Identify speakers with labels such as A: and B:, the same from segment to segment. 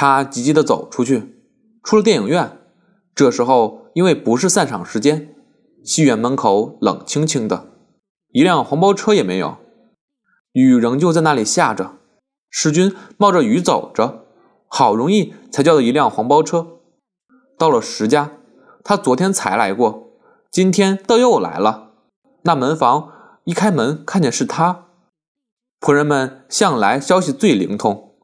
A: 他急急地走出去，出了电影院。这时候因为不是散场时间，戏院门口冷清清的，一辆黄包车也没有。雨仍旧在那里下着，世军冒着雨走着，好容易才叫到一辆黄包车。到了石家，他昨天才来过，今天倒又来了。那门房一开门，看见是他。仆人们向来消息最灵通，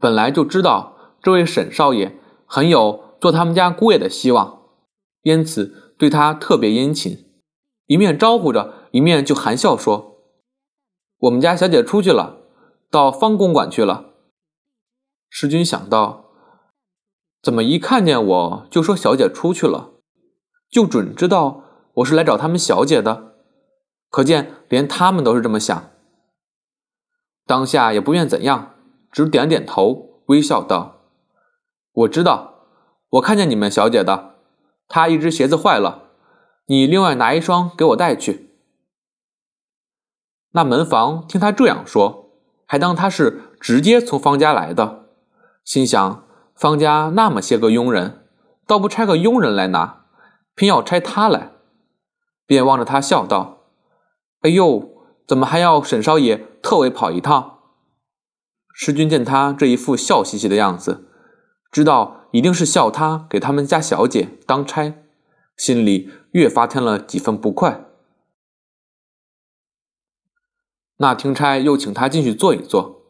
A: 本来就知道这位沈少爷很有做他们家姑爷的希望，因此对他特别殷勤，一面招呼着，一面就含笑说：“我们家小姐出去了，到方公馆去了。”世君想到。怎么一看见我就说小姐出去了，就准知道我是来找他们小姐的，可见连他们都是这么想。当下也不愿怎样，只点点头，微笑道：“我知道，我看见你们小姐的，她一只鞋子坏了，你另外拿一双给我带去。”那门房听他这样说，还当他是直接从方家来的，心想。方家那么些个佣人，倒不差个佣人来拿，偏要差他来，便望着他笑道：“哎呦，怎么还要沈少爷特为跑一趟？”师君见他这一副笑嘻嘻的样子，知道一定是笑他给他们家小姐当差，心里越发添了几分不快。那听差又请他进去坐一坐，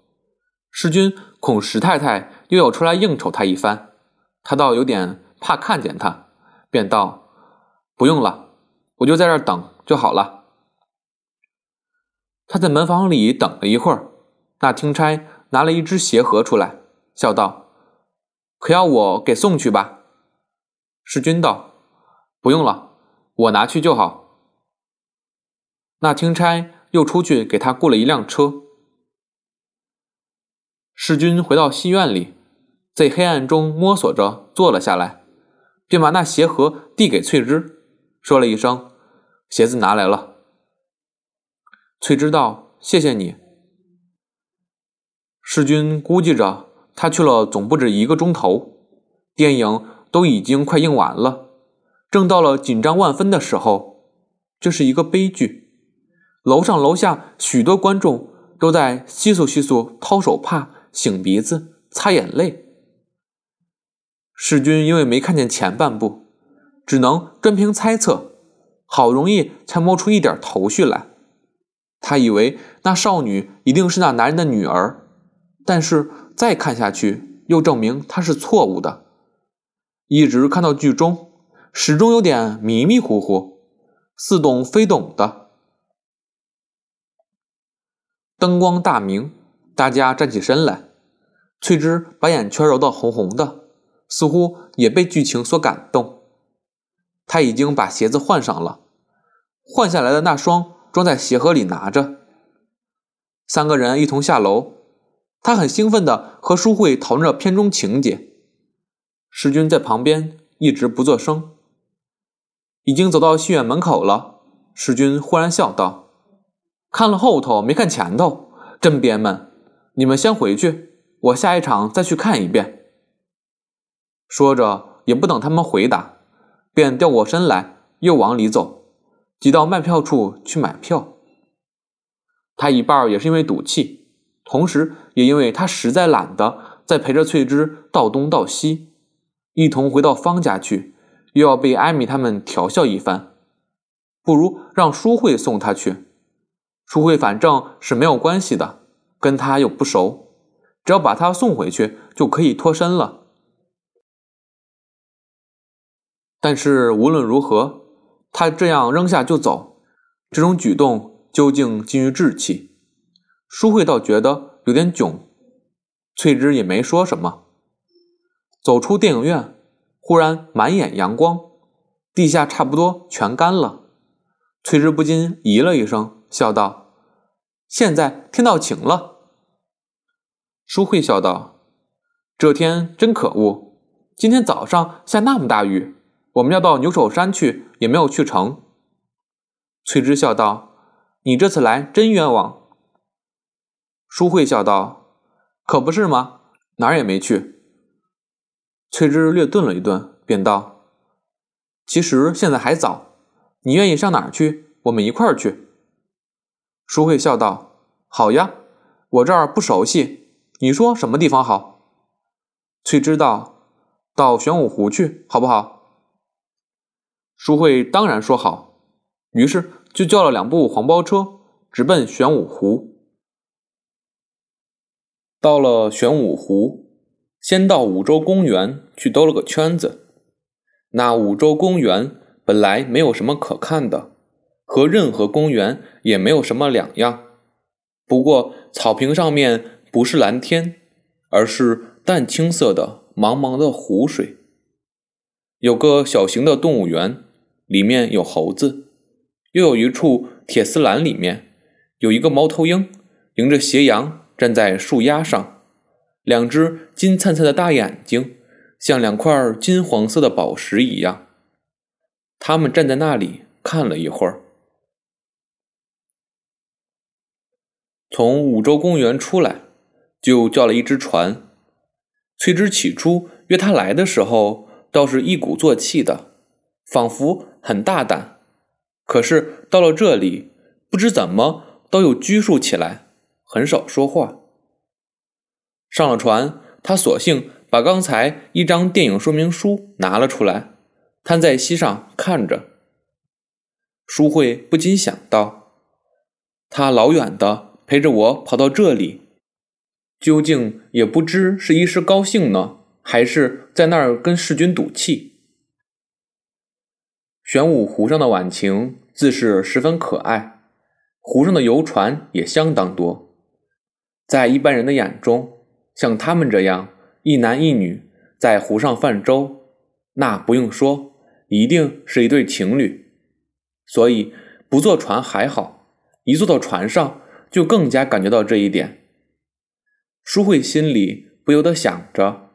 A: 师君恐石太太。又要出来应酬他一番，他倒有点怕看见他，便道：“不用了，我就在这儿等就好了。”他在门房里等了一会儿，那听差拿了一只鞋盒出来，笑道：“可要我给送去吧？”世君道：“不用了，我拿去就好。”那听差又出去给他雇了一辆车。世君回到戏院里，在黑暗中摸索着坐了下来，便把那鞋盒递给翠芝，说了一声：“鞋子拿来了。”翠芝道：“谢谢你。”世君估计着他去了总不止一个钟头，电影都已经快映完了，正到了紧张万分的时候，这是一个悲剧。楼上楼下许多观众都在窸窣窸窣掏手帕。擤鼻子、擦眼泪，世君因为没看见前半部，只能专凭猜测，好容易才摸出一点头绪来。他以为那少女一定是那男人的女儿，但是再看下去，又证明他是错误的。一直看到剧中，始终有点迷迷糊糊，似懂非懂的。灯光大明。大家站起身来，翠芝把眼圈揉得红红的，似乎也被剧情所感动。她已经把鞋子换上了，换下来的那双装在鞋盒里拿着。三个人一同下楼，他很兴奋地和淑慧讨论着片中情节。石军在旁边一直不作声。已经走到戏院门口了，石军忽然笑道：“看了后头没看前头，真憋闷。”你们先回去，我下一场再去看一遍。说着，也不等他们回答，便掉过身来，又往里走，挤到卖票处去买票。他一半也是因为赌气，同时也因为他实在懒得再陪着翠芝到东到西，一同回到方家去，又要被艾米他们调笑一番，不如让淑慧送他去。淑慧反正是没有关系的。跟他又不熟，只要把他送回去就可以脱身了。但是无论如何，他这样扔下就走，这种举动究竟近于稚气。舒慧倒觉得有点囧，翠芝也没说什么。走出电影院，忽然满眼阳光，地下差不多全干了。翠芝不禁咦了一声，笑道：“现在天到晴了。”舒慧笑道：“这天真可恶，今天早上下那么大雨，我们要到牛首山去，也没有去成。”翠芝笑道：“你这次来真冤枉。”舒慧笑道：“可不是吗？哪儿也没去，翠芝略顿了一顿，便道：“其实现在还早，你愿意上哪儿去？我们一块儿去。”淑慧笑道：“好呀，我这儿不熟悉，你说什么地方好？”翠芝道：“到玄武湖去，好不好？”淑慧当然说好，于是就叫了两部黄包车，直奔玄武湖。到了玄武湖，先到五洲公园去兜了个圈子。那五洲公园本来没有什么可看的，和任何公园也没有什么两样。不过草坪上面不是蓝天，而是淡青色的茫茫的湖水。有个小型的动物园，里面有猴子；又有一处铁丝栏，里面有一个猫头鹰，迎着斜阳。站在树丫上，两只金灿灿的大眼睛像两块金黄色的宝石一样。他们站在那里看了一会儿，从五洲公园出来，就叫了一只船。翠芝起初约他来的时候，倒是一鼓作气的，仿佛很大胆。可是到了这里，不知怎么都又拘束起来。很少说话。上了船，他索性把刚才一张电影说明书拿了出来，摊在膝上看着。淑慧不禁想到：他老远的陪着我跑到这里，究竟也不知是一时高兴呢，还是在那儿跟世君赌气。玄武湖上的晚晴自是十分可爱，湖上的游船也相当多。在一般人的眼中，像他们这样一男一女在湖上泛舟，那不用说，一定是一对情侣。所以不坐船还好，一坐到船上，就更加感觉到这一点。淑慧心里不由得想着：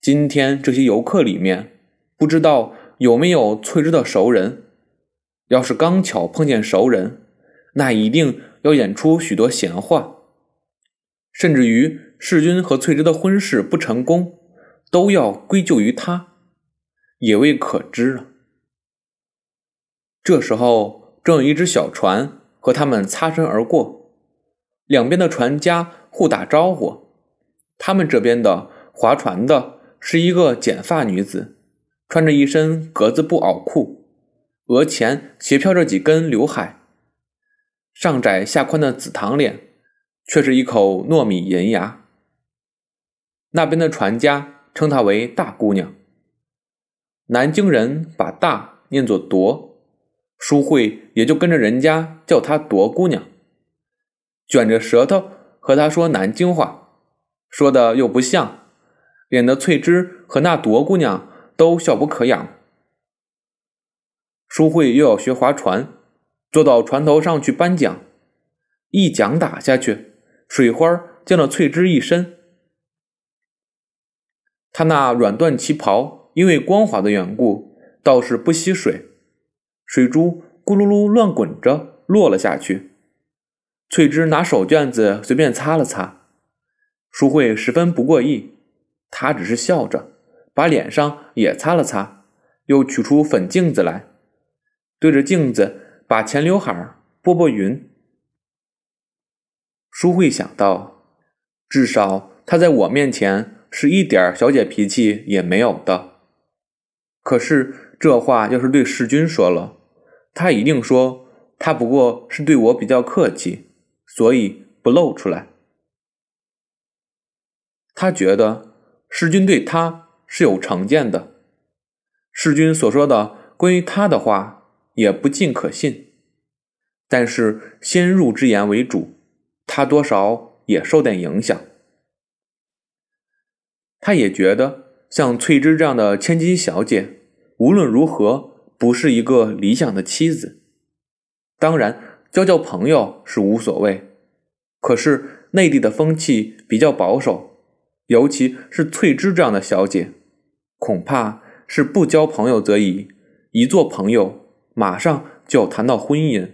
A: 今天这些游客里面，不知道有没有翠芝的熟人。要是刚巧碰见熟人，那一定要演出许多闲话。甚至于世君和翠芝的婚事不成功，都要归咎于他，也未可知啊。这时候，正有一只小船和他们擦身而过，两边的船家互打招呼。他们这边的划船的是一个剪发女子，穿着一身格子布袄裤，额前斜飘着几根刘海，上窄下宽的紫堂脸。却是一口糯米银牙。那边的船家称她为大姑娘。南京人把“大”念作“夺”，淑慧也就跟着人家叫她“夺姑娘”，卷着舌头和她说南京话，说的又不像，脸的翠芝和那夺姑娘都笑不可仰。淑慧又要学划船，坐到船头上去颁奖，一桨打下去。水花溅了翠芝一身，她那软缎旗袍因为光滑的缘故，倒是不吸水，水珠咕噜噜乱滚着落了下去。翠芝拿手绢子随便擦了擦，淑慧十分不过意，她只是笑着，把脸上也擦了擦，又取出粉镜子来，对着镜子把前刘海拨拨匀。淑慧想到，至少她在我面前是一点小姐脾气也没有的。可是这话要是对世君说了，他一定说他不过是对我比较客气，所以不露出来。他觉得世君对他是有成见的，世君所说的关于他的话也不尽可信。但是先入之言为主。他多少也受点影响，他也觉得像翠芝这样的千金小姐，无论如何不是一个理想的妻子。当然，交交朋友是无所谓，可是内地的风气比较保守，尤其是翠芝这样的小姐，恐怕是不交朋友则已，一做朋友马上就要谈到婚姻。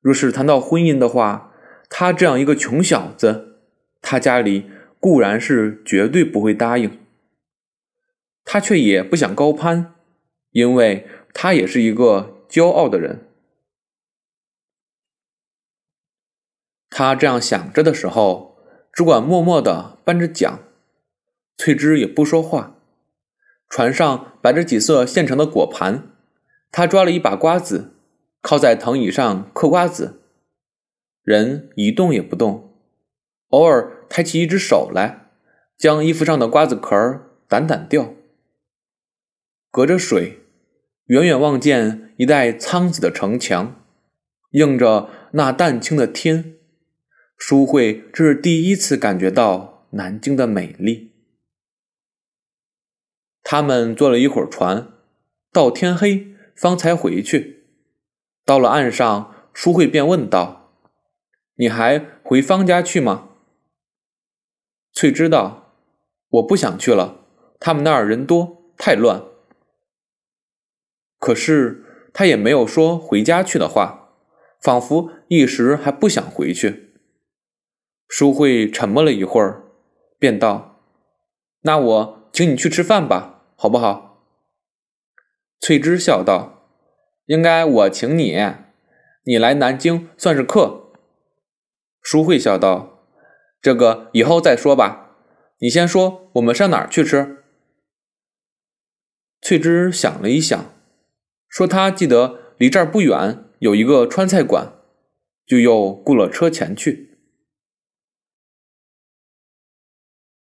A: 若是谈到婚姻的话，他这样一个穷小子，他家里固然是绝对不会答应。他却也不想高攀，因为他也是一个骄傲的人。他这样想着的时候，只管默默的搬着桨，翠芝也不说话。船上摆着几色现成的果盘，他抓了一把瓜子，靠在藤椅上嗑瓜子，人一动也不动，偶尔抬起一只手来，将衣服上的瓜子壳掸掸掉。隔着水，远远望见一带苍紫的城墙，映着那淡青的天。淑慧这是第一次感觉到南京的美丽。他们坐了一会儿船，到天黑方才回去。到了岸上，淑慧便问道：“你还回方家去吗？”翠芝道：“我不想去了，他们那儿人多，太乱。”可是他也没有说回家去的话，仿佛一时还不想回去。淑慧沉默了一会儿，便道：“那我请你去吃饭吧，好不好？”翠芝笑道：“应该我请你，你来南京算是客。”舒慧笑道：“这个以后再说吧，你先说我们上哪儿去吃。”翠芝想了一想，说：“她记得离这儿不远有一个川菜馆，就又雇了车前去。”